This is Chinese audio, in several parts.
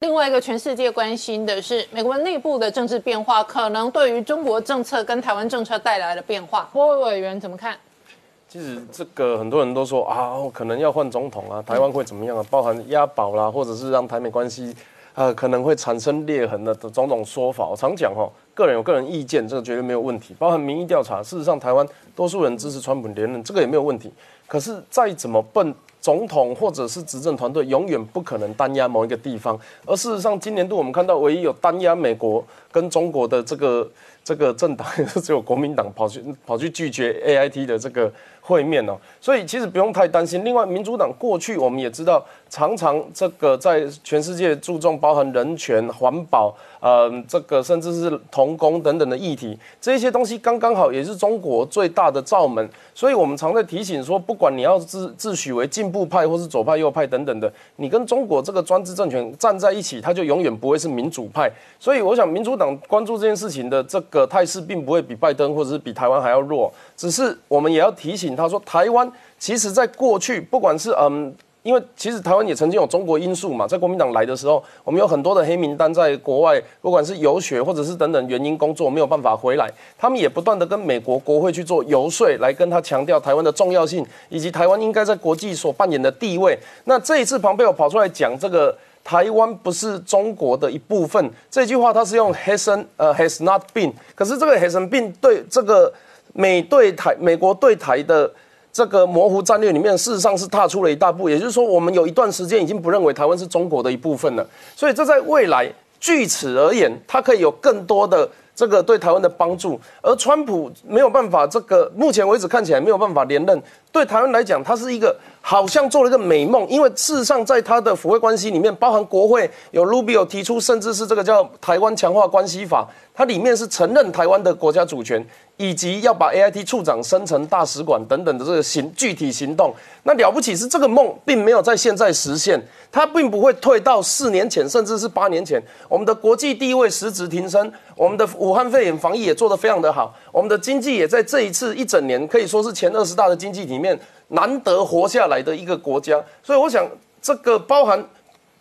另外一个全世界关心的是美国内部的政治变化，可能对于中国政策跟台湾政策带来的变化。波委委员怎么看？其实这个很多人都说啊，可能要换总统啊，台湾会怎么样啊？包含押宝啦，或者是让台美关系呃可能会产生裂痕的种种说法。我常讲哈，个人有个人意见，这个绝对没有问题。包含民意调查，事实上台湾多数人支持川普连任，这个也没有问题。可是再怎么笨。总统或者是执政团队永远不可能单压某一个地方，而事实上，今年度我们看到唯一有单压美国跟中国的这个这个政党，也是只有国民党跑去 跑去拒绝 A I T 的这个会面哦，所以其实不用太担心。另外，民主党过去我们也知道，常常这个在全世界注重包含人权、环保，呃，这个甚至是童工等等的议题，这些东西刚刚好也是中国最大的罩门。所以我们常在提醒说，不管你要自自诩为进步派或是左派右派等等的，你跟中国这个专制政权站在一起，他就永远不会是民主派。所以我想，民主党关注这件事情的这个态势，并不会比拜登或者是比台湾还要弱。只是我们也要提醒他说，台湾其实在过去，不管是嗯。因为其实台湾也曾经有中国因素嘛，在国民党来的时候，我们有很多的黑名单在国外，不管是游学或者是等等原因工作没有办法回来，他们也不断的跟美国国会去做游说，来跟他强调台湾的重要性，以及台湾应该在国际所扮演的地位。那这一次庞贝尔跑出来讲这个台湾不是中国的一部分这句话，他是用 hasn't 呃 has not been，可是这个 hasn't been 对这个美对台美国对台的。这个模糊战略里面，事实上是踏出了一大步。也就是说，我们有一段时间已经不认为台湾是中国的一部分了。所以，这在未来，据此而言，它可以有更多的这个对台湾的帮助。而川普没有办法，这个目前为止看起来没有办法连任，对台湾来讲，它是一个好像做了一个美梦。因为事实上，在它的抚慰关系里面，包含国会有 Rubio 提出，甚至是这个叫台湾强化关系法，它里面是承认台湾的国家主权。以及要把 A I T 处长升成大使馆等等的这个行具体行动，那了不起是这个梦并没有在现在实现，它并不会退到四年前，甚至是八年前。我们的国际地位实质提升，我们的武汉肺炎防疫也做得非常的好，我们的经济也在这一次一整年可以说是前二十大的经济体面难得活下来的一个国家。所以我想，这个包含。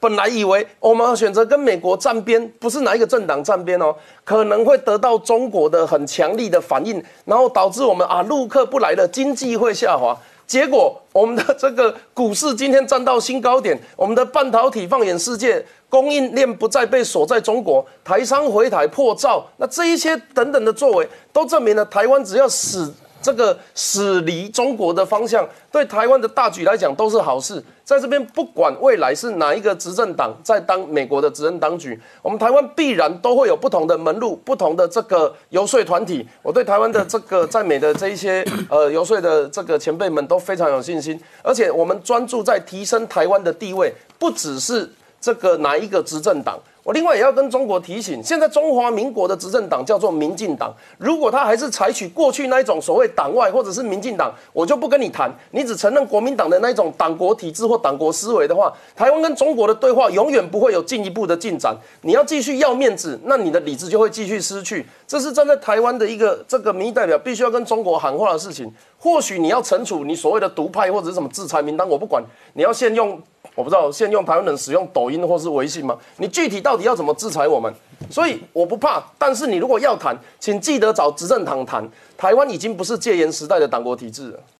本来以为我们选择跟美国站边，不是哪一个政党站边哦，可能会得到中国的很强力的反应，然后导致我们啊陆客不来了，经济会下滑。结果我们的这个股市今天站到新高点，我们的半导体放眼世界，供应链不再被锁在中国，台商回台破造，那这一些等等的作为，都证明了台湾只要死。这个驶离中国的方向，对台湾的大局来讲都是好事。在这边，不管未来是哪一个执政党在当美国的执政当局，我们台湾必然都会有不同的门路、不同的这个游说团体。我对台湾的这个在美的这一些呃游说的这个前辈们都非常有信心，而且我们专注在提升台湾的地位，不只是这个哪一个执政党。我另外也要跟中国提醒，现在中华民国的执政党叫做民进党。如果他还是采取过去那一种所谓党外或者是民进党，我就不跟你谈。你只承认国民党的那一种党国体制或党国思维的话，台湾跟中国的对话永远不会有进一步的进展。你要继续要面子，那你的理智就会继续失去。这是站在台湾的一个这个民意代表必须要跟中国喊话的事情。或许你要惩处你所谓的独派或者是什么制裁名单，我不管。你要先用。我不知道现在用台湾人使用抖音或是微信吗？你具体到底要怎么制裁我们？所以我不怕，但是你如果要谈，请记得找执政党谈。台湾已经不是戒严时代的党国体制了。